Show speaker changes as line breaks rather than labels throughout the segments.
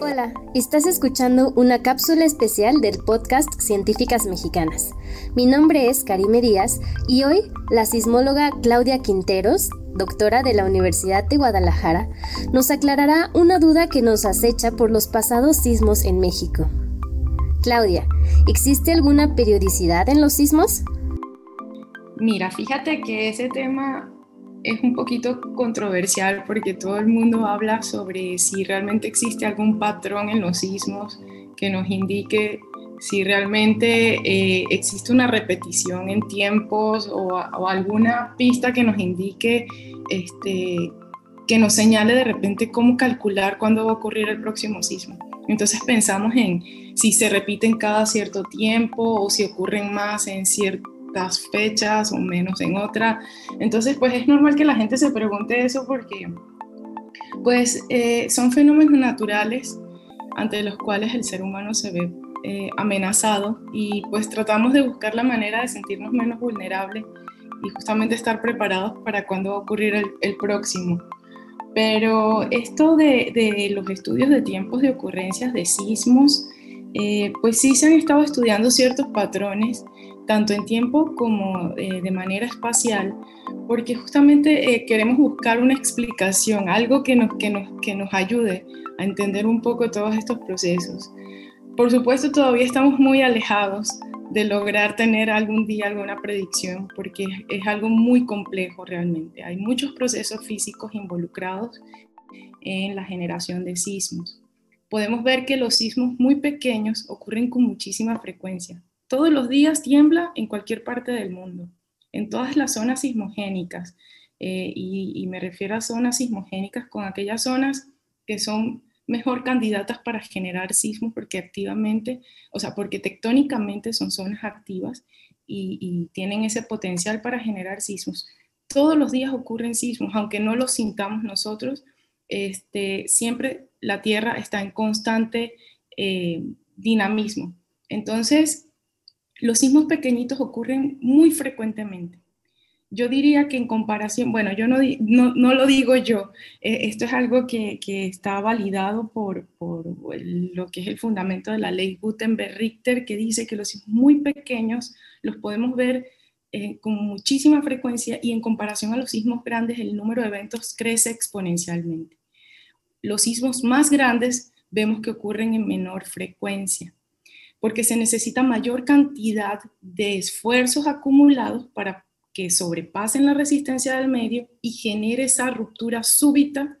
Hola, estás escuchando una cápsula especial del podcast Científicas Mexicanas. Mi nombre es Karime Díaz y hoy la sismóloga Claudia Quinteros, doctora de la Universidad de Guadalajara, nos aclarará una duda que nos acecha por los pasados sismos en México. Claudia, ¿existe alguna periodicidad en los sismos?
Mira, fíjate que ese tema es un poquito controversial porque todo el mundo habla sobre si realmente existe algún patrón en los sismos que nos indique si realmente eh, existe una repetición en tiempos o, alguna pista que nos indique, este, que nos señale de repente cómo calcular cuándo va a ocurrir el próximo sismo. Entonces pensamos en si se repiten cada cierto tiempo o si ocurren más en cierto fechas o menos en otra. Entonces, pues es normal que la gente se pregunte eso porque, pues, eh, son fenómenos naturales ante los cuales el ser humano se ve eh, amenazado y pues tratamos de buscar la manera de sentirnos menos vulnerables y justamente estar preparados para cuando va a ocurrir el, próximo. Pero esto de, de, los estudios de tiempos de ocurrencias de sismos, eh, pues sí se han estado estudiando ciertos patrones tanto en tiempo como eh, de manera espacial, porque justamente eh, queremos buscar una explicación, algo que nos, que, nos, que nos ayude a entender un poco todos estos procesos. Por supuesto, todavía estamos muy alejados de lograr tener algún día alguna predicción, porque es algo muy complejo realmente. Hay muchos procesos físicos involucrados en la generación de sismos. Podemos ver que los sismos muy pequeños ocurren con muchísima frecuencia, todos los días tiembla en cualquier parte del mundo, en todas las zonas sismogénicas. Eh, y, me refiero a zonas sismogénicas con aquellas zonas que son mejor candidatas para generar sismos porque activamente, o sea, porque tectónicamente son zonas activas y, tienen ese potencial para generar sismos. Todos los días ocurren sismos, aunque no los sintamos nosotros, este, siempre la Tierra está en constante eh, dinamismo. Entonces, los sismos pequeñitos ocurren muy frecuentemente. Yo diría que en comparación, bueno, yo no, no, lo digo yo, eh, esto es algo que, está validado por, lo que es el fundamento de la ley Gutenberg-Richter, que dice que los sismos muy pequeños los podemos ver eh, con muchísima frecuencia y en comparación a los sismos grandes el número de eventos crece exponencialmente. Los sismos más grandes vemos que ocurren en menor frecuencia porque se necesita mayor cantidad de esfuerzos acumulados para que sobrepasen la resistencia del medio y genere esa ruptura súbita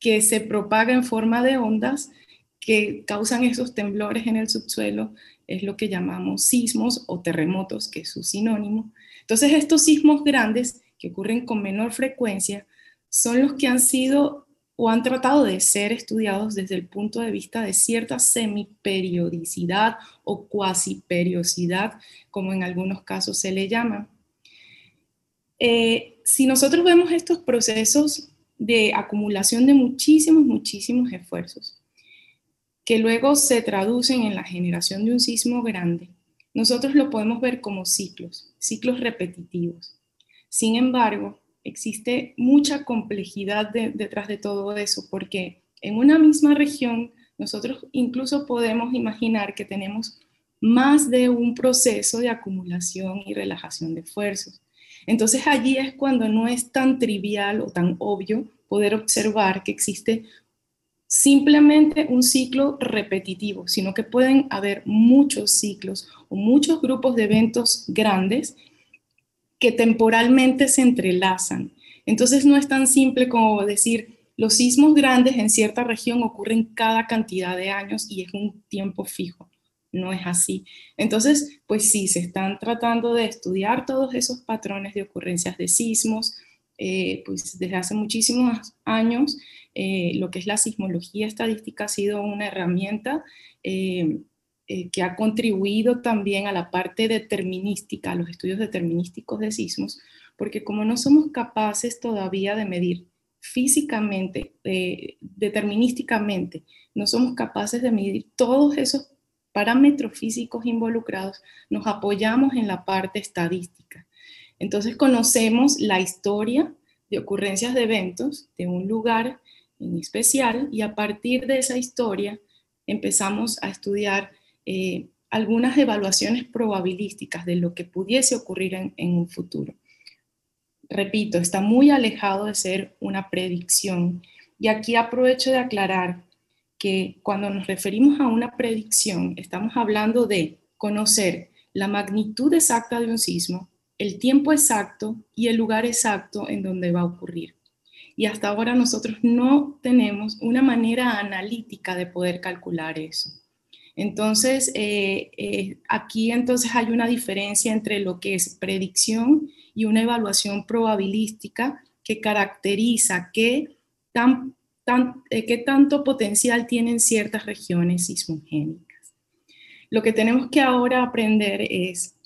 que se propaga en forma de ondas que causan esos temblores en el subsuelo, es lo que llamamos sismos o terremotos, que es su sinónimo. Entonces, estos sismos grandes que ocurren con menor frecuencia son los que han sido o han tratado de ser estudiados desde el punto de vista de cierta semiperiodicidad o cuasi periodicidad, como en algunos casos se le llama. Eh, si nosotros vemos estos procesos de acumulación de muchísimos, muchísimos esfuerzos, que luego se traducen en la generación de un sismo grande, nosotros lo podemos ver como ciclos, ciclos repetitivos. Sin embargo, existe mucha complejidad detrás de todo eso, porque en una misma región nosotros incluso podemos imaginar que tenemos más de un proceso de acumulación y relajación de esfuerzos. Entonces allí es cuando no es tan trivial o tan obvio poder observar que existe simplemente un ciclo repetitivo, sino que pueden haber muchos ciclos o muchos grupos de eventos grandes que temporalmente se entrelazan. Entonces no es tan simple como decir, los sismos grandes en cierta región ocurren cada cantidad de años y es un tiempo fijo. No es así. Entonces, pues sí, se están tratando de estudiar todos esos patrones de ocurrencias de sismos, eh, pues desde hace muchísimos años, eh, lo que es la sismología estadística ha sido una herramienta eh, eh, que ha contribuido también a la parte determinística, a los estudios determinísticos de sismos, porque como no somos capaces todavía de medir físicamente, eh, determinísticamente, no somos capaces de medir todos esos parámetros físicos involucrados, nos apoyamos en la parte estadística. Entonces conocemos la historia de ocurrencias de eventos de un lugar en especial y a partir de esa historia empezamos a estudiar eh, algunas evaluaciones probabilísticas de lo que pudiese ocurrir en, en un futuro. Repito, está muy alejado de ser una predicción y aquí aprovecho de aclarar que cuando nos referimos a una predicción estamos hablando de conocer la magnitud exacta de un sismo, el tiempo exacto y el lugar exacto en donde va a ocurrir. Y hasta ahora nosotros no tenemos una manera analítica de poder calcular eso. Entonces, eh, eh, aquí entonces hay una diferencia entre lo que es predicción y una evaluación probabilística que caracteriza eh, qué tanto potencial tienen ciertas regiones sismogénicas. Lo que tenemos que ahora aprender es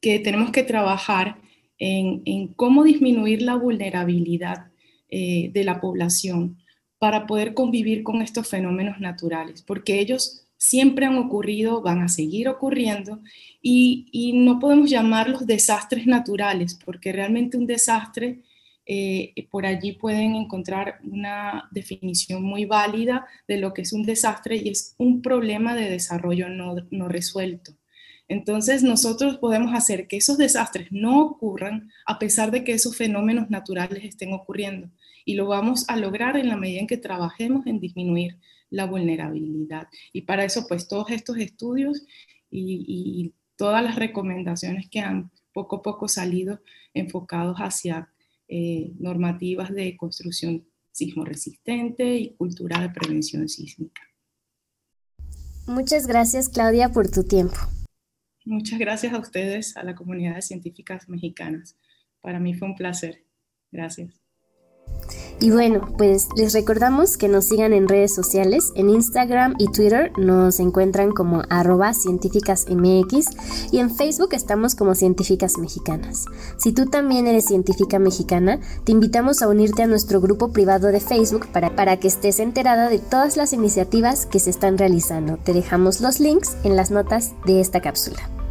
que tenemos que trabajar en, en cómo disminuir la vulnerabilidad de la población para poder convivir con estos fenómenos naturales, porque ellos siempre han ocurrido, van a seguir ocurriendo y, no podemos llamarlos desastres naturales, porque realmente un desastre, eh, por allí pueden encontrar una definición muy válida de lo que es un desastre y es un problema de desarrollo no, no resuelto. Entonces nosotros podemos hacer que esos desastres no ocurran a pesar de que esos fenómenos naturales estén ocurriendo y lo vamos a lograr en la medida en que trabajemos en disminuir la vulnerabilidad. Y para eso, pues todos estos estudios y, todas las recomendaciones que han poco a poco salido enfocados hacia eh, normativas de construcción sismo resistente y cultura de prevención sísmica.
Muchas gracias Claudia por tu tiempo.
Muchas gracias a ustedes, a la comunidad de científicas mexicanas. Para mí fue un placer. Gracias.
Y bueno, pues les recordamos que nos sigan en redes sociales. En Instagram y Twitter nos encuentran como arroba científicasmx y en Facebook estamos como científicas mexicanas. Si tú también eres científica mexicana, te invitamos a unirte a nuestro grupo privado de Facebook para, para que estés enterada de todas las iniciativas que se están realizando. Te dejamos los links en las notas de esta cápsula.